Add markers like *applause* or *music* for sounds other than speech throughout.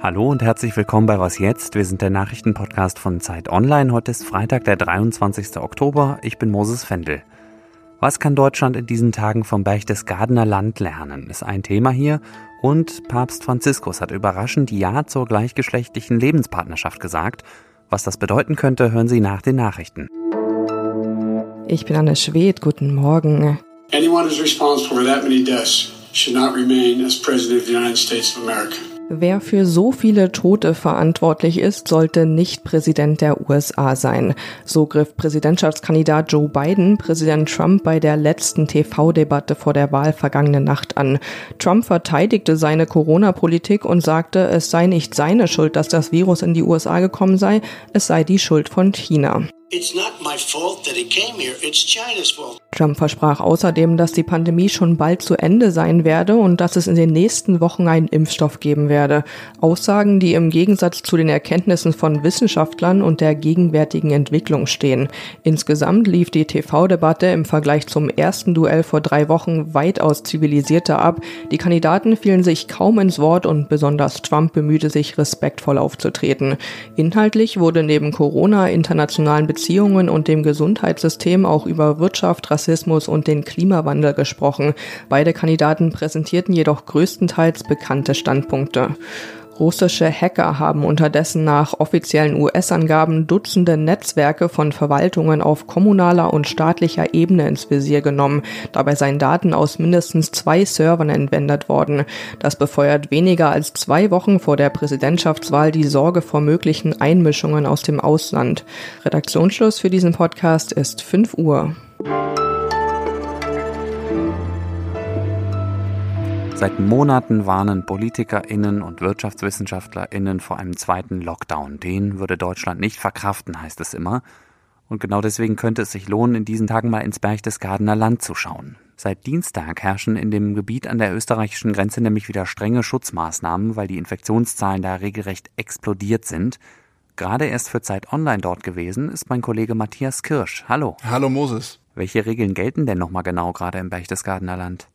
Hallo und herzlich willkommen bei Was jetzt? Wir sind der Nachrichtenpodcast von Zeit Online. Heute ist Freitag, der 23. Oktober. Ich bin Moses Fendel. Was kann Deutschland in diesen Tagen vom Berchtesgadener Land lernen? Ist ein Thema hier. Und Papst Franziskus hat überraschend Ja zur gleichgeschlechtlichen Lebenspartnerschaft gesagt. Was das bedeuten könnte, hören Sie nach den Nachrichten. Ich bin Anne Schwed. Guten Morgen. Anyone who's responsible for that many deaths should not remain as President of the United States of America. Wer für so viele Tote verantwortlich ist, sollte nicht Präsident der USA sein. So griff Präsidentschaftskandidat Joe Biden Präsident Trump bei der letzten TV-Debatte vor der Wahl vergangene Nacht an. Trump verteidigte seine Corona-Politik und sagte, es sei nicht seine Schuld, dass das Virus in die USA gekommen sei, es sei die Schuld von China. Trump versprach außerdem, dass die Pandemie schon bald zu Ende sein werde und dass es in den nächsten Wochen einen Impfstoff geben werde. Aussagen, die im Gegensatz zu den Erkenntnissen von Wissenschaftlern und der gegenwärtigen Entwicklung stehen. Insgesamt lief die TV-Debatte im Vergleich zum ersten Duell vor drei Wochen weitaus zivilisierter ab. Die Kandidaten fielen sich kaum ins Wort und besonders Trump bemühte sich, respektvoll aufzutreten. Inhaltlich wurde neben Corona, internationalen Beziehungen und dem Gesundheitssystem auch über Wirtschaft, und den Klimawandel gesprochen. Beide Kandidaten präsentierten jedoch größtenteils bekannte Standpunkte. Russische Hacker haben unterdessen nach offiziellen US-Angaben Dutzende Netzwerke von Verwaltungen auf kommunaler und staatlicher Ebene ins Visier genommen. Dabei seien Daten aus mindestens zwei Servern entwendet worden. Das befeuert weniger als zwei Wochen vor der Präsidentschaftswahl die Sorge vor möglichen Einmischungen aus dem Ausland. Redaktionsschluss für diesen Podcast ist 5 Uhr. Seit Monaten warnen PolitikerInnen und WirtschaftswissenschaftlerInnen vor einem zweiten Lockdown. Den würde Deutschland nicht verkraften, heißt es immer. Und genau deswegen könnte es sich lohnen, in diesen Tagen mal ins Berchtesgadener Land zu schauen. Seit Dienstag herrschen in dem Gebiet an der österreichischen Grenze nämlich wieder strenge Schutzmaßnahmen, weil die Infektionszahlen da regelrecht explodiert sind. Gerade erst für Zeit Online dort gewesen ist mein Kollege Matthias Kirsch. Hallo. Hallo Moses. Welche Regeln gelten denn nochmal genau gerade im Berchtesgadener Land?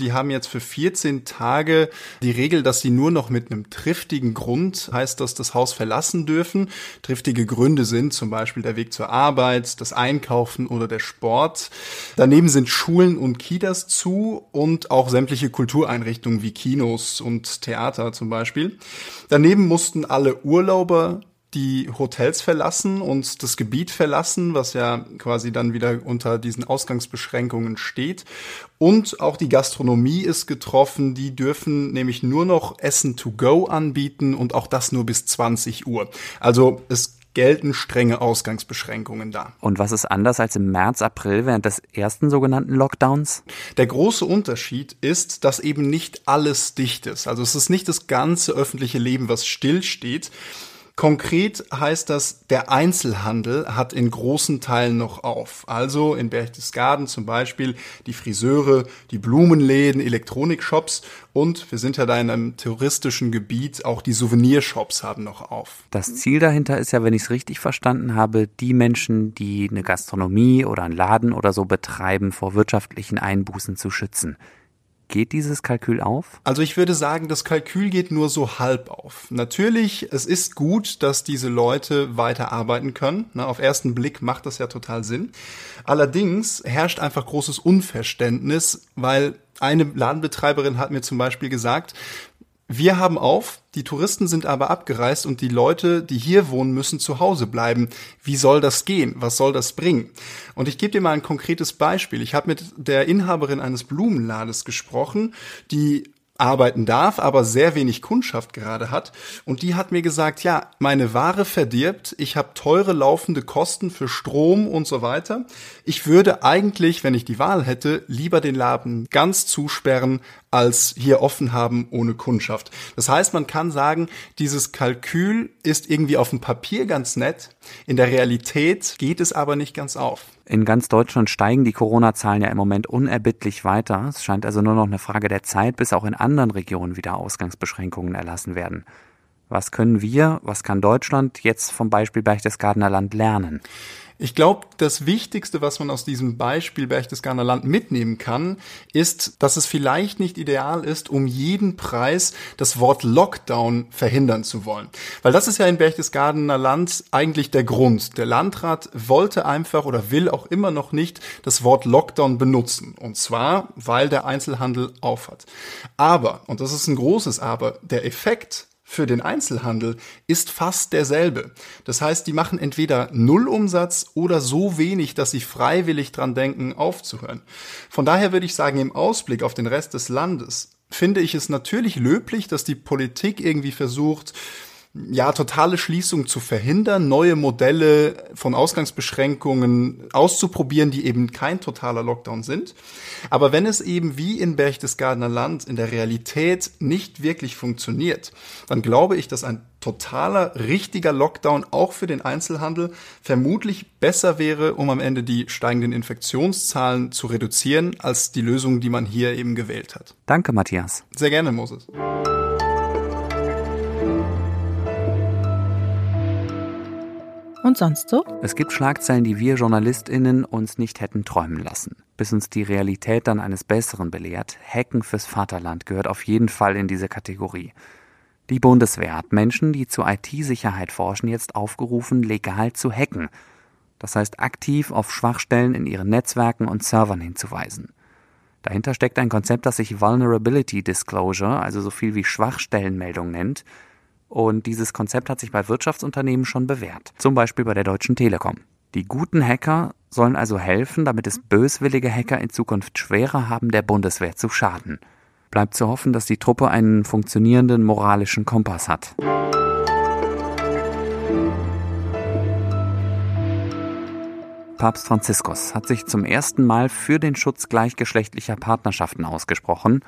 Die haben jetzt für 14 Tage die Regel, dass sie nur noch mit einem triftigen Grund, heißt das, das Haus verlassen dürfen. Triftige Gründe sind zum Beispiel der Weg zur Arbeit, das Einkaufen oder der Sport. Daneben sind Schulen und Kitas zu und auch sämtliche Kultureinrichtungen wie Kinos und Theater zum Beispiel. Daneben mussten alle Urlauber die Hotels verlassen und das Gebiet verlassen, was ja quasi dann wieder unter diesen Ausgangsbeschränkungen steht. Und auch die Gastronomie ist getroffen. Die dürfen nämlich nur noch Essen to go anbieten und auch das nur bis 20 Uhr. Also es gelten strenge Ausgangsbeschränkungen da. Und was ist anders als im März, April während des ersten sogenannten Lockdowns? Der große Unterschied ist, dass eben nicht alles dicht ist. Also es ist nicht das ganze öffentliche Leben, was stillsteht. Konkret heißt das, der Einzelhandel hat in großen Teilen noch auf. Also in Berchtesgaden zum Beispiel die Friseure, die Blumenläden, Elektronikshops und wir sind ja da in einem touristischen Gebiet, auch die Souvenirshops haben noch auf. Das Ziel dahinter ist ja, wenn ich es richtig verstanden habe, die Menschen, die eine Gastronomie oder einen Laden oder so betreiben, vor wirtschaftlichen Einbußen zu schützen. Geht dieses Kalkül auf? Also ich würde sagen, das Kalkül geht nur so halb auf. Natürlich, es ist gut, dass diese Leute weiter arbeiten können. Na, auf ersten Blick macht das ja total Sinn. Allerdings herrscht einfach großes Unverständnis, weil eine Ladenbetreiberin hat mir zum Beispiel gesagt, wir haben auf, die Touristen sind aber abgereist und die Leute, die hier wohnen, müssen zu Hause bleiben. Wie soll das gehen? Was soll das bringen? Und ich gebe dir mal ein konkretes Beispiel. Ich habe mit der Inhaberin eines Blumenlades gesprochen, die arbeiten darf, aber sehr wenig Kundschaft gerade hat. Und die hat mir gesagt, ja, meine Ware verdirbt, ich habe teure laufende Kosten für Strom und so weiter. Ich würde eigentlich, wenn ich die Wahl hätte, lieber den Laden ganz zusperren, als hier offen haben ohne Kundschaft. Das heißt, man kann sagen, dieses Kalkül ist irgendwie auf dem Papier ganz nett, in der Realität geht es aber nicht ganz auf. In ganz Deutschland steigen die Corona-Zahlen ja im Moment unerbittlich weiter. Es scheint also nur noch eine Frage der Zeit, bis auch in anderen Regionen wieder Ausgangsbeschränkungen erlassen werden. Was können wir, was kann Deutschland jetzt vom Beispiel Berchtesgadener Land lernen? Ich glaube, das Wichtigste, was man aus diesem Beispiel Berchtesgadener Land mitnehmen kann, ist, dass es vielleicht nicht ideal ist, um jeden Preis das Wort Lockdown verhindern zu wollen. Weil das ist ja in Berchtesgadener Land eigentlich der Grund. Der Landrat wollte einfach oder will auch immer noch nicht das Wort Lockdown benutzen. Und zwar, weil der Einzelhandel aufhat. Aber, und das ist ein großes Aber, der Effekt für den Einzelhandel ist fast derselbe. Das heißt, die machen entweder Nullumsatz oder so wenig, dass sie freiwillig dran denken, aufzuhören. Von daher würde ich sagen, im Ausblick auf den Rest des Landes finde ich es natürlich löblich, dass die Politik irgendwie versucht, ja, totale Schließung zu verhindern, neue Modelle von Ausgangsbeschränkungen auszuprobieren, die eben kein totaler Lockdown sind. Aber wenn es eben wie in Berchtesgadener Land in der Realität nicht wirklich funktioniert, dann glaube ich, dass ein totaler, richtiger Lockdown auch für den Einzelhandel vermutlich besser wäre, um am Ende die steigenden Infektionszahlen zu reduzieren, als die Lösung, die man hier eben gewählt hat. Danke, Matthias. Sehr gerne, Moses. Und sonst so? Es gibt Schlagzeilen, die wir JournalistInnen uns nicht hätten träumen lassen. Bis uns die Realität dann eines Besseren belehrt, Hacken fürs Vaterland gehört auf jeden Fall in diese Kategorie. Die Bundeswehr hat Menschen, die zur IT-Sicherheit forschen, jetzt aufgerufen, legal zu hacken. Das heißt, aktiv auf Schwachstellen in ihren Netzwerken und Servern hinzuweisen. Dahinter steckt ein Konzept, das sich Vulnerability Disclosure, also so viel wie Schwachstellenmeldung nennt, und dieses Konzept hat sich bei Wirtschaftsunternehmen schon bewährt, zum Beispiel bei der Deutschen Telekom. Die guten Hacker sollen also helfen, damit es böswillige Hacker in Zukunft schwerer haben, der Bundeswehr zu schaden. Bleibt zu hoffen, dass die Truppe einen funktionierenden moralischen Kompass hat. Papst Franziskus hat sich zum ersten Mal für den Schutz gleichgeschlechtlicher Partnerschaften ausgesprochen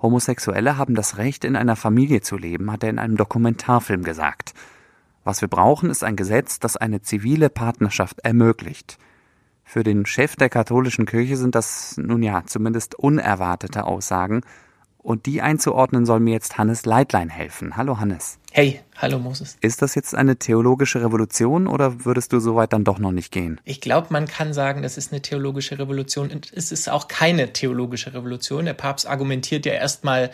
Homosexuelle haben das Recht, in einer Familie zu leben, hat er in einem Dokumentarfilm gesagt. Was wir brauchen, ist ein Gesetz, das eine zivile Partnerschaft ermöglicht. Für den Chef der katholischen Kirche sind das nun ja zumindest unerwartete Aussagen, und die einzuordnen soll mir jetzt Hannes Leitlein helfen. Hallo Hannes. Hey, hallo Moses. Ist das jetzt eine theologische Revolution oder würdest du so weit dann doch noch nicht gehen? Ich glaube, man kann sagen, das ist eine theologische Revolution. Und es ist auch keine theologische Revolution. Der Papst argumentiert ja erstmal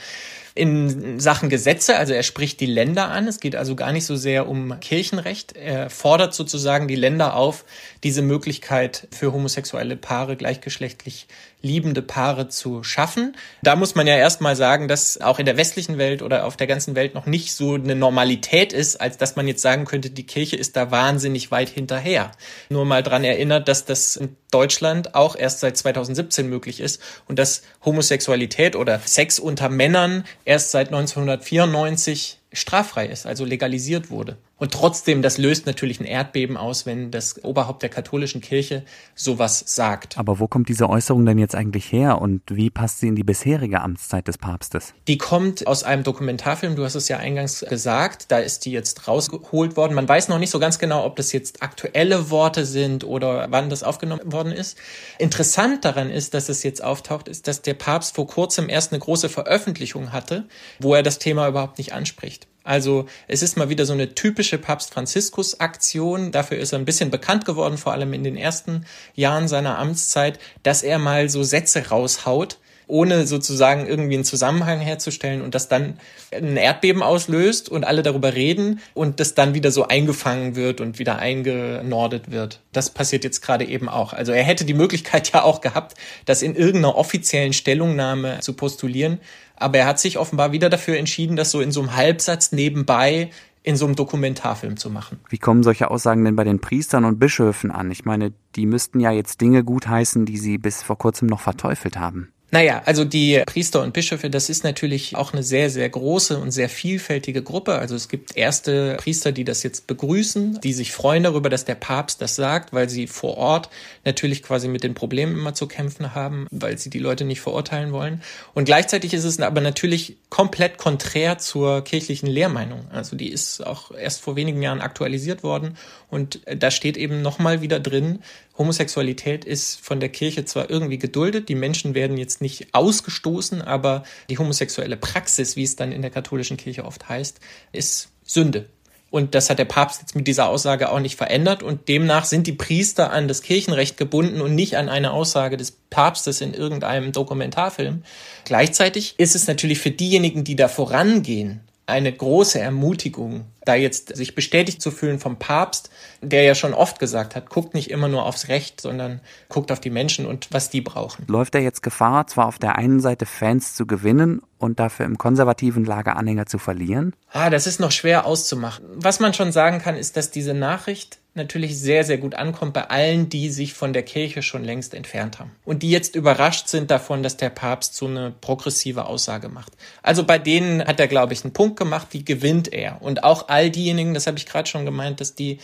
in Sachen Gesetze, also er spricht die Länder an. Es geht also gar nicht so sehr um Kirchenrecht. Er fordert sozusagen die Länder auf, diese Möglichkeit für homosexuelle Paare, gleichgeschlechtlich liebende Paare zu schaffen. Da muss man ja erstmal sagen, dass auch in der westlichen Welt oder auf der ganzen Welt noch nicht so eine Normalität ist, als dass man jetzt sagen könnte, die Kirche ist da wahnsinnig weit hinterher. Nur mal dran erinnert, dass das in Deutschland auch erst seit 2017 möglich ist und dass Homosexualität oder Sex unter Männern erst seit 1994 straffrei ist, also legalisiert wurde. Und trotzdem, das löst natürlich ein Erdbeben aus, wenn das Oberhaupt der katholischen Kirche sowas sagt. Aber wo kommt diese Äußerung denn jetzt eigentlich her und wie passt sie in die bisherige Amtszeit des Papstes? Die kommt aus einem Dokumentarfilm, du hast es ja eingangs gesagt, da ist die jetzt rausgeholt worden. Man weiß noch nicht so ganz genau, ob das jetzt aktuelle Worte sind oder wann das aufgenommen worden ist. Interessant daran ist, dass es jetzt auftaucht, ist, dass der Papst vor kurzem erst eine große Veröffentlichung hatte, wo er das Thema überhaupt nicht anspricht. Also es ist mal wieder so eine typische Papst Franziskus Aktion. Dafür ist er ein bisschen bekannt geworden, vor allem in den ersten Jahren seiner Amtszeit, dass er mal so Sätze raushaut, ohne sozusagen irgendwie einen Zusammenhang herzustellen und das dann ein Erdbeben auslöst und alle darüber reden und das dann wieder so eingefangen wird und wieder eingenordet wird. Das passiert jetzt gerade eben auch. Also er hätte die Möglichkeit *laughs* ja auch gehabt, das in irgendeiner offiziellen Stellungnahme zu postulieren, aber er hat sich offenbar wieder dafür entschieden, das so in so einem Halbsatz nebenbei in so einem Dokumentarfilm zu machen. Wie kommen solche Aussagen denn bei den Priestern und Bischöfen an? Ich meine, die müssten ja jetzt Dinge gutheißen, die sie bis vor kurzem noch verteufelt haben. Naja, also die Priester und Bischöfe, das ist natürlich auch eine sehr, sehr große und sehr vielfältige Gruppe. Also es gibt erste Priester, die das jetzt begrüßen, die sich freuen darüber, dass der Papst das sagt, weil sie vor Ort natürlich quasi mit den Problemen immer zu kämpfen haben, weil sie die Leute nicht verurteilen wollen. Und gleichzeitig ist es aber natürlich komplett konträr zur kirchlichen Lehrmeinung. Also die ist auch erst vor wenigen Jahren aktualisiert worden und da steht eben nochmal wieder drin, Homosexualität ist von der Kirche zwar irgendwie geduldet, die Menschen werden jetzt nicht ausgestoßen, aber die homosexuelle Praxis, wie es dann in der katholischen Kirche oft heißt, ist Sünde. Und das hat der Papst jetzt mit dieser Aussage auch nicht verändert. Und demnach sind die Priester an das Kirchenrecht gebunden und nicht an eine Aussage des Papstes in irgendeinem Dokumentarfilm. Gleichzeitig ist es natürlich für diejenigen, die da vorangehen, eine große Ermutigung, da jetzt sich bestätigt zu fühlen vom Papst, der ja schon oft gesagt hat, guckt nicht immer nur aufs Recht, sondern guckt auf die Menschen und was die brauchen. Läuft er jetzt Gefahr, zwar auf der einen Seite Fans zu gewinnen und dafür im konservativen Lager Anhänger zu verlieren? Ah, das ist noch schwer auszumachen. Was man schon sagen kann, ist, dass diese Nachricht natürlich sehr, sehr gut ankommt bei allen, die sich von der Kirche schon längst entfernt haben. Und die jetzt überrascht sind davon, dass der Papst so eine progressive Aussage macht. Also bei denen hat er, glaube ich, einen Punkt gemacht, die gewinnt er. Und auch all diejenigen, das habe ich gerade schon gemeint, dass die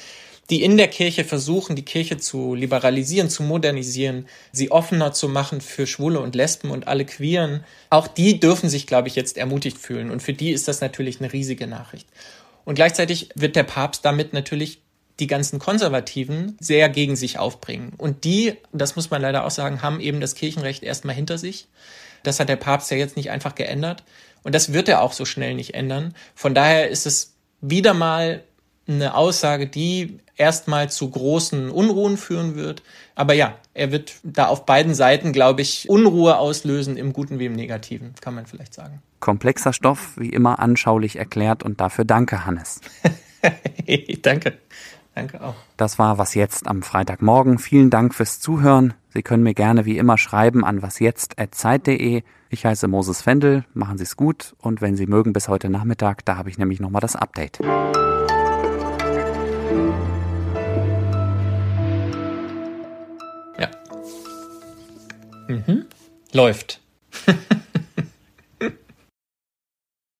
die in der Kirche versuchen, die Kirche zu liberalisieren, zu modernisieren, sie offener zu machen für Schwule und Lesben und alle Queeren. Auch die dürfen sich, glaube ich, jetzt ermutigt fühlen. Und für die ist das natürlich eine riesige Nachricht. Und gleichzeitig wird der Papst damit natürlich die ganzen Konservativen sehr gegen sich aufbringen. Und die, das muss man leider auch sagen, haben eben das Kirchenrecht erstmal hinter sich. Das hat der Papst ja jetzt nicht einfach geändert. Und das wird er auch so schnell nicht ändern. Von daher ist es wieder mal eine Aussage, die erstmal zu großen Unruhen führen wird. Aber ja, er wird da auf beiden Seiten, glaube ich, Unruhe auslösen, im Guten wie im Negativen, kann man vielleicht sagen. Komplexer Stoff, wie immer anschaulich erklärt und dafür danke, Hannes. *laughs* danke. Danke auch. Das war Was Jetzt am Freitagmorgen. Vielen Dank fürs Zuhören. Sie können mir gerne wie immer schreiben an wasjetzt.zeit.de. Ich heiße Moses Fendel. Machen Sie es gut und wenn Sie mögen bis heute Nachmittag, da habe ich nämlich nochmal das Update. Ja. Mhm. Läuft. *laughs*